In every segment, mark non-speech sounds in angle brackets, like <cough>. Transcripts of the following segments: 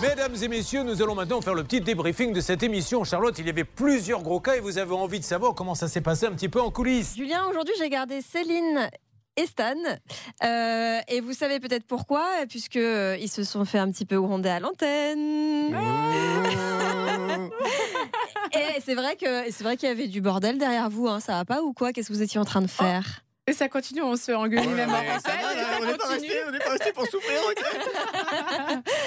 Mesdames et messieurs, nous allons maintenant faire le petit débriefing de cette émission. Charlotte, il y avait plusieurs gros cas et vous avez envie de savoir comment ça s'est passé un petit peu en coulisses. Julien, aujourd'hui j'ai gardé Céline et Stan. Euh, et vous savez peut-être pourquoi, puisque euh, ils se sont fait un petit peu gronder à l'antenne. <laughs> et c'est vrai que c'est vrai qu'il y avait du bordel derrière vous. Hein, ça va pas ou quoi? Qu'est-ce que vous étiez en train de faire? Et ça continue, on se engueule même en Ça va, là, on n'est pas resté, on n'est pas resté pour souffrir. ok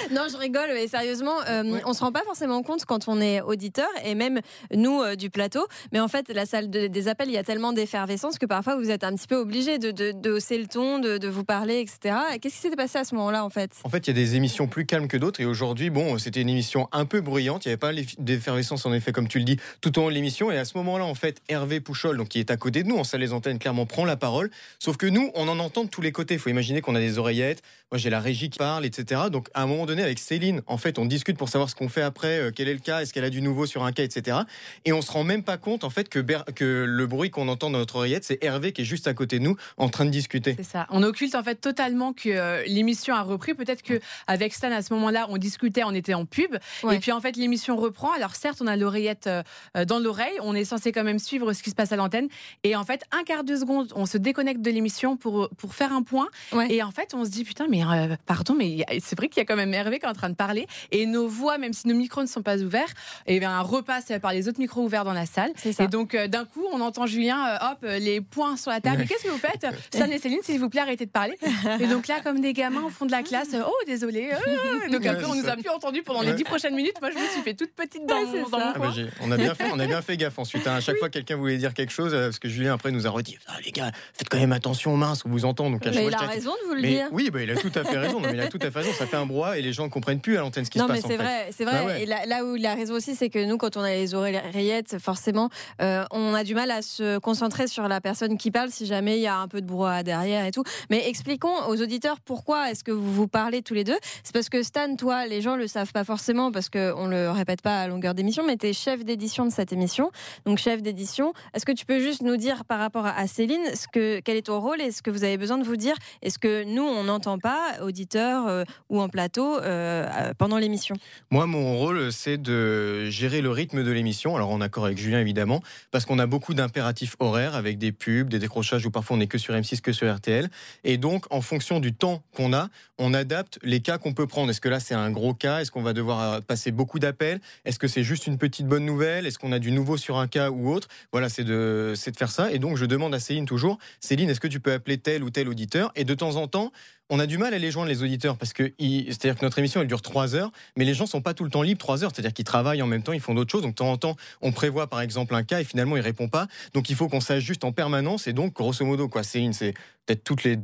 <laughs> Non, je rigole, mais sérieusement, euh, on se rend pas forcément compte quand on est auditeur et même nous euh, du plateau. Mais en fait, la salle de- des appels, il y a tellement d'effervescence que parfois vous êtes un petit peu obligé de, de, de hausser le ton, de, de vous parler, etc. Qu'est-ce qui s'était passé à ce moment-là en fait? En fait, il y a des émissions plus calmes que d'autres. Et aujourd'hui, bon, c'était une émission un peu bruyante. Il n'y avait pas d'effervescence, en effet, comme tu le dis, tout au long de l'émission. Et à ce moment-là, en fait, Hervé Pouchol, donc, qui est à côté de nous, en salle des antennes, clairement prend la parole. Sauf que nous, on en entend de tous les côtés. Il faut imaginer qu'on a des oreillettes. Moi, j'ai la régie qui parle, etc. Donc, à un moment donné, avec Céline, en fait, on discute pour savoir ce qu'on fait après, euh, quel est le cas, est-ce qu'elle a du nouveau sur un cas, etc. Et on se rend même pas compte, en fait, que, Ber- que le bruit qu'on entend dans notre oreillette, c'est Hervé qui est juste à côté de nous, en train de discuter. C'est ça. On occulte en fait totalement que euh, l'émission a repris. Peut-être que avec Stan à ce moment-là, on discutait, on était en pub. Ouais. Et puis en fait, l'émission reprend. Alors certes, on a l'oreillette euh, dans l'oreille. On est censé quand même suivre ce qui se passe à l'antenne. Et en fait, un quart de seconde, on se déconnecte de l'émission pour pour faire un point. Ouais. Et en fait, on se dit putain, mais euh, pardon, mais c'est vrai qu'il y a quand même Hervé qui est en train de parler. Et nos voix, même si nos micros ne sont pas ouverts, et bien repassent par les autres micros ouverts dans la salle. C'est ça. Et donc, euh, d'un coup, on entend Julien, euh, hop, les points sur la table. Qu'est-ce que vous faites Stan et Céline, s'il vous plaît, arrêtez de parler. Et donc là, comme des gamins au fond de la classe, oh, désolé. euh, donc après, Ouais, on nous a plus entendus pendant les dix prochaines minutes. Moi, je me suis fait toute petite dans, Ouais, mon- dans Ah bah, on a bien fait, on a bien fait gaffe ensuite. hein. À chaque fois que quelqu'un voulait dire quelque chose, parce que Julien après nous a redit, ah, les gars, faites quand même attention, mince, on vous entend. Donc à chaque Mais il a raison de vous le Mais dire. oui, bah, il a tout à fait raison. Non, mais il a tout à fait raison. Ça fait un brouhaha et les gens ne comprennent plus à l'antenne ce qui non, se mais passe. c'est en fait. vrai, c'est vrai. Bah ouais. Et là, là où il a raison aussi, c'est que nous, quand on a les oreillettes, forcément, euh, on a du mal à se concentrer sur la personne qui parle si jamais il y a un peu de brouhaha derrière et tout. Mais expliquons aux auditeurs pourquoi est-ce que vous vous parlez tous les deux. C'est parce que Stan, toi, les gens le savent pas forcément parce qu'on le répète pas à longueur d'émission, mais tu es chef d'édition de cette émission. Donc, chef d'édition, est-ce que tu peux juste nous dire par rapport à Céline, ce que, quel est ton rôle et ce que vous avez besoin de vous dire Est-ce que nous, on n'entend pas, auditeurs euh, ou en plateau, euh, euh, pendant l'émission Moi, mon rôle, c'est de gérer le rythme de l'émission. Alors, en accord avec Julien, évidemment, parce qu'on a beaucoup d'impératifs horaires avec des pubs, des décrochages où parfois on n'est que sur M6, que sur RTL. Et donc, en fonction du temps qu'on a, on adapte les cas qu'on peut prendre. Est-ce que là, c'est un gros cas? Est-ce qu'on va devoir passer beaucoup d'appels? Est-ce que c'est juste une petite bonne nouvelle? Est-ce qu'on a du nouveau sur un cas ou autre? Voilà, c'est de, de faire ça. Et donc, je demande à Céline toujours, Céline, est-ce que tu peux appeler tel ou tel auditeur Et de temps en temps, on a du mal à les joindre les auditeurs parce que c'est-à-dire que notre émission elle dure trois heures, mais les gens sont pas tout le temps libres trois heures, c'est-à-dire qu'ils travaillent en même temps, ils font d'autres choses. Donc de temps en temps, on prévoit par exemple un cas et finalement il répond pas. Donc il faut qu'on s'ajuste en permanence et donc grosso modo quoi, Céline, c'est peut-être toutes les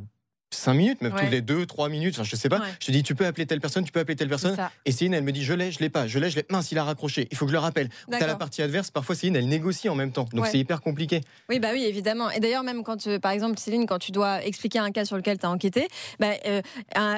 cinq minutes, même Ouais. toutes les deux, trois minutes, enfin, je sais pas. Ouais. Je te dis, tu peux appeler telle personne, tu peux appeler telle personne. Et Céline, elle me dit, je l'ai, je l'ai pas, je l'ai, je l'ai. Mince, il a raccroché. Il faut que je le rappelle. T'as la partie adverse. Parfois, Céline, elle négocie en même temps. Donc Ouais. c'est hyper compliqué. Oui, bah oui, évidemment. Et d'ailleurs, même quand, euh, par exemple, Céline, quand tu dois expliquer un cas sur lequel tu as enquêté, bah, euh,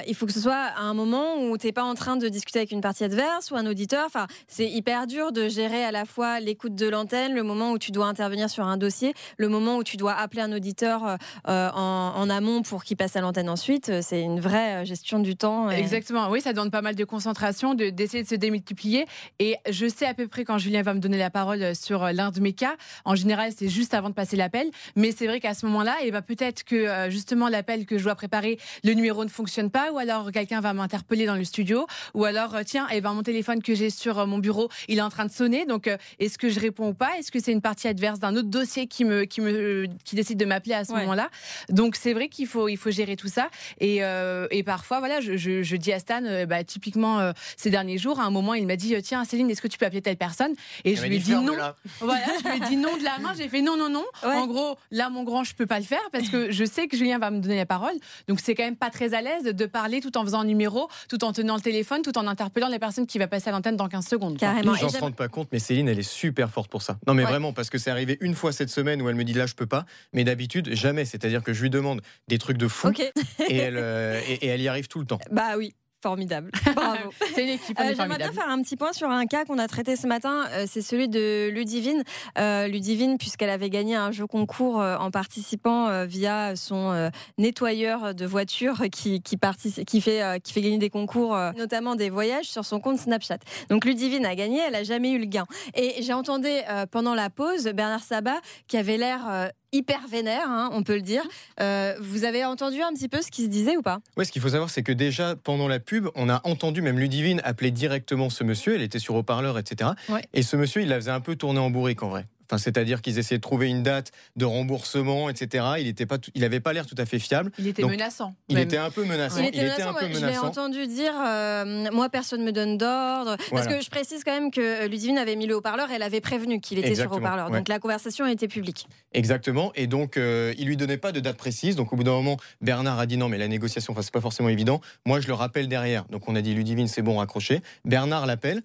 il faut que ce soit à un moment où tu n'es pas en train de discuter avec une partie adverse ou un auditeur. Enfin, c'est hyper dur de gérer à la fois l'écoute de l'antenne, le moment où tu dois intervenir sur un dossier, le moment où tu dois appeler un auditeur euh, en, en amont pour qu'il passe à l'antenne ensuite. C'est une vraie euh, gestion du temps. et- Exactement, oui, ça demande pas mal de concentration, de- d'essayer de, se démultiplier. Et je sais à peu près quand Julien va me donner la parole sur euh, l'un de mes cas. En général, c'est juste avant de passer l'appel. Mais c'est vrai qu'à ce moment-là, et ben peut-être que euh, justement l'appel que je dois préparer, le numéro ne fonctionne pas, ou alors quelqu'un va m'interpeller dans le studio, ou alors euh, tiens, et ben mon téléphone que j'ai sur euh, mon bureau, il est en train de sonner. Donc euh, est-ce que je réponds ou pas? Est-ce que c'est une partie adverse d'un autre dossier qui me qui me qui décide de m'appeler à ce Ouais. moment-là? Donc c'est vrai qu'il faut il faut gérer tout ça. Et, euh, et parfois, voilà, je, je, je dis à Stan, euh, bah, typiquement euh, ces derniers jours, à un moment, il m'a dit Tiens, Céline, est-ce que tu peux appeler telle personne? Et je lui ai dit non. <laughs> Voilà, je lui ai dit non de la main. J'ai fait non, non, non. Ouais. En gros, là, mon grand, je peux pas le faire parce que je sais que Julien va me donner la parole. Donc, c'est quand même pas très à l'aise de parler tout en faisant un numéro, tout en tenant le téléphone, tout en interpellant la personne qui va passer à l'antenne dans 15 secondes. Carrément. Les gens se rendent pas compte, mais Céline, elle est super forte pour ça. Non, mais Ouais. vraiment, parce que c'est arrivé une fois cette semaine où elle me dit là, je peux pas. Mais d'habitude, jamais. C'est-à-dire que je lui demande des trucs de fou Ok. et, elle, <laughs> euh, et, et elle y arrive tout le temps. Bah oui. Formidable. <laughs> Bravo. C'est une équipe. Euh, J'aimerais bien faire un petit point sur un cas qu'on a traité ce matin. Euh, c'est celui de Ludivine. Euh, Ludivine, puisqu'elle avait gagné un jeu concours euh, en participant euh, via son euh, nettoyeur de voiture qui, qui, partici- qui, fait, euh, qui fait gagner des concours, euh, notamment des voyages, sur son compte Snapchat. Donc Ludivine a gagné, elle n'a jamais eu le gain. Et j'ai entendu euh, pendant la pause Bernard Sabat qui avait l'air euh, hyper vénère, hein, on peut le dire. Euh, vous avez entendu un petit peu ce qui se disait ou pas? Ouais, ce qu'il faut savoir, c'est que déjà pendant la pub, on a entendu même Ludivine appeler directement ce monsieur. Elle était sur haut-parleur, etc. Ouais. Et ce monsieur, il la faisait un peu tourner en bourrique en vrai. Enfin, c'est-à-dire qu'ils essayaient de trouver une date de remboursement, etc. Il n'était pas, tout- il avait pas l'air tout à fait fiable. Il était Donc, menaçant. Il même. était un peu menaçant. Il était menaçant, un peu moi, Je l'ai entendu dire euh, Moi, personne ne me donne d'ordre. Parce Voilà. que je précise quand même que euh, Ludivine avait mis le haut-parleur, elle avait prévenu qu'il était sur Exactement, haut-parleur. ouais. Donc la conversation était publique. Exactement. Et donc, euh, il lui donnait pas de date précise. Donc, au bout d'un moment, Bernard a dit non, mais la négociation, enfin, c'est pas forcément évident. Moi, je le rappelle derrière. Donc, on a dit Ludivine, c'est bon, raccroché. Bernard l'appelle.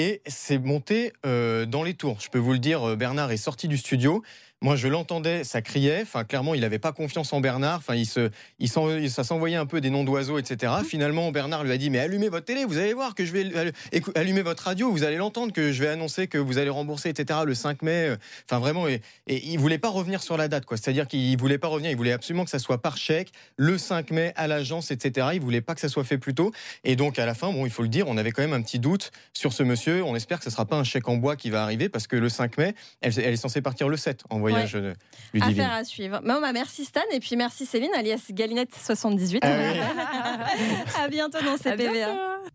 Et c'est monté euh, dans les tours. Je peux vous le dire, euh, Bernard est sorti du studio. Moi, je l'entendais, ça criait. Enfin, clairement, il n'avait pas confiance en Bernard. Enfin, il se, il s'en- ça s'envoyait un peu des noms d'oiseaux, etc. Finalement, Bernard lui a dit Mais allumez votre télé, vous allez voir que je vais. Allumez votre radio, vous allez l'entendre, que je vais annoncer que vous allez rembourser, etc. le 5 mai. Enfin, vraiment. Et, et il voulait pas revenir sur la date, quoi. C'est-à-dire qu'il voulait pas revenir. Il voulait absolument que ça soit par chèque, le 5 mai, à l'agence, etc. Il voulait pas que ça soit fait plus tôt. Et donc, à la fin, bon, il faut le dire, on avait quand même un petit doute sur ce monsieur. On espère que ce sera pas un chèque en bois qui va arriver parce que le 5 mai, elle, elle est censée partir le 7 en voyage euh, Ludivine. Affaire à suivre. Bon, bah, merci Stan et puis merci Céline, alias Galinette78. Ah oui. <laughs> à bientôt dans À CPVA. bientôt.